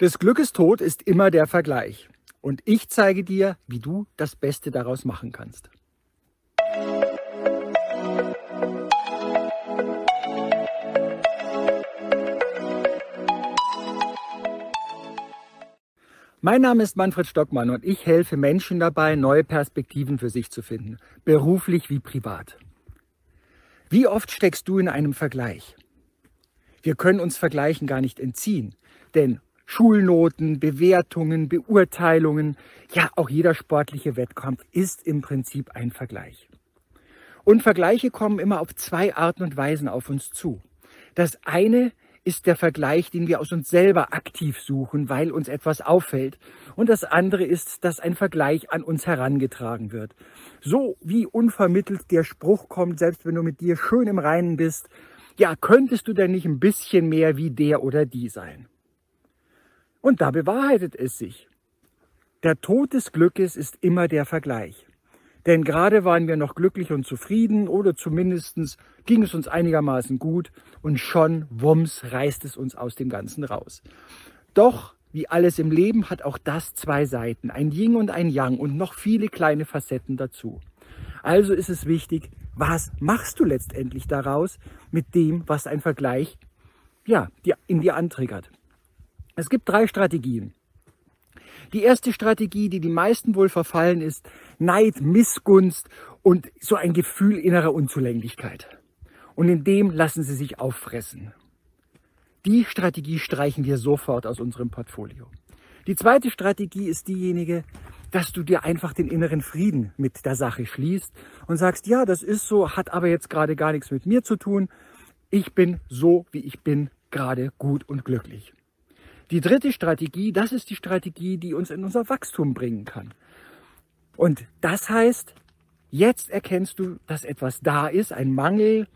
Des Glückes Tod ist immer der Vergleich. Und ich zeige dir, wie du das Beste daraus machen kannst. Mein Name ist Manfred Stockmann und ich helfe Menschen dabei, neue Perspektiven für sich zu finden, beruflich wie privat. Wie oft steckst du in einem Vergleich? Wir können uns Vergleichen gar nicht entziehen, denn Schulnoten, Bewertungen, Beurteilungen, ja auch jeder sportliche Wettkampf ist im Prinzip ein Vergleich. Und Vergleiche kommen immer auf zwei Arten und Weisen auf uns zu. Das eine ist der Vergleich, den wir aus uns selber aktiv suchen, weil uns etwas auffällt. Und das andere ist, dass ein Vergleich an uns herangetragen wird. So wie unvermittelt der Spruch kommt, selbst wenn du mit dir schön im Reinen bist, ja, könntest du denn nicht ein bisschen mehr wie der oder die sein? Und da bewahrheitet es sich. Der Tod des Glückes ist immer der Vergleich. Denn gerade waren wir noch glücklich und zufrieden oder zumindest ging es uns einigermaßen gut und schon, wumms, reißt es uns aus dem Ganzen raus. Doch, wie alles im Leben, hat auch das zwei Seiten, ein Yin und ein Yang und noch viele kleine Facetten dazu. Also ist es wichtig, was machst du letztendlich daraus mit dem, was ein Vergleich ja, in dir antriggert. Es gibt drei Strategien. Die erste Strategie, die die meisten wohl verfallen, ist Neid, Missgunst und so ein Gefühl innerer Unzulänglichkeit. Und in dem lassen sie sich auffressen. Die Strategie streichen wir sofort aus unserem Portfolio. Die zweite Strategie ist diejenige, dass du dir einfach den inneren Frieden mit der Sache schließt und sagst, ja, das ist so, hat aber jetzt gerade gar nichts mit mir zu tun. Ich bin so, wie ich bin, gerade gut und glücklich. Die dritte Strategie, das ist die Strategie, die uns in unser Wachstum bringen kann. Und das heißt, jetzt erkennst du, dass etwas da ist, ein Mangel,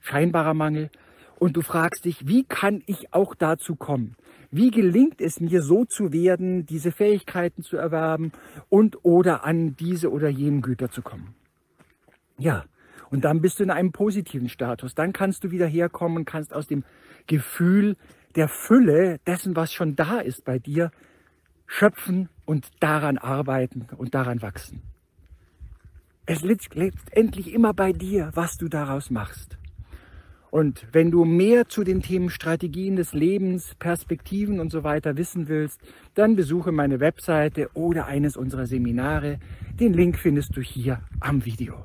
scheinbarer Mangel, und du fragst dich, wie kann ich auch dazu kommen? Wie gelingt es mir so zu werden, diese Fähigkeiten zu erwerben und oder an diese oder jenen Güter zu kommen? Ja, und dann bist du in einem positiven Status. Dann kannst du wieder herkommen und kannst aus dem Gefühl der Fülle dessen, was schon da ist bei dir, schöpfen und daran arbeiten und daran wachsen. Es liegt letztendlich immer bei dir, was du daraus machst. Und wenn du mehr zu den Themen Strategien des Lebens, Perspektiven und so weiter wissen willst, dann besuche meine Webseite oder eines unserer Seminare. Den Link findest du hier am Video.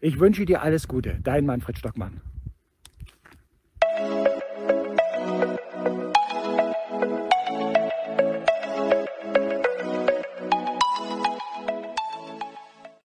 Ich wünsche dir alles Gute, dein Manfred Stockmann.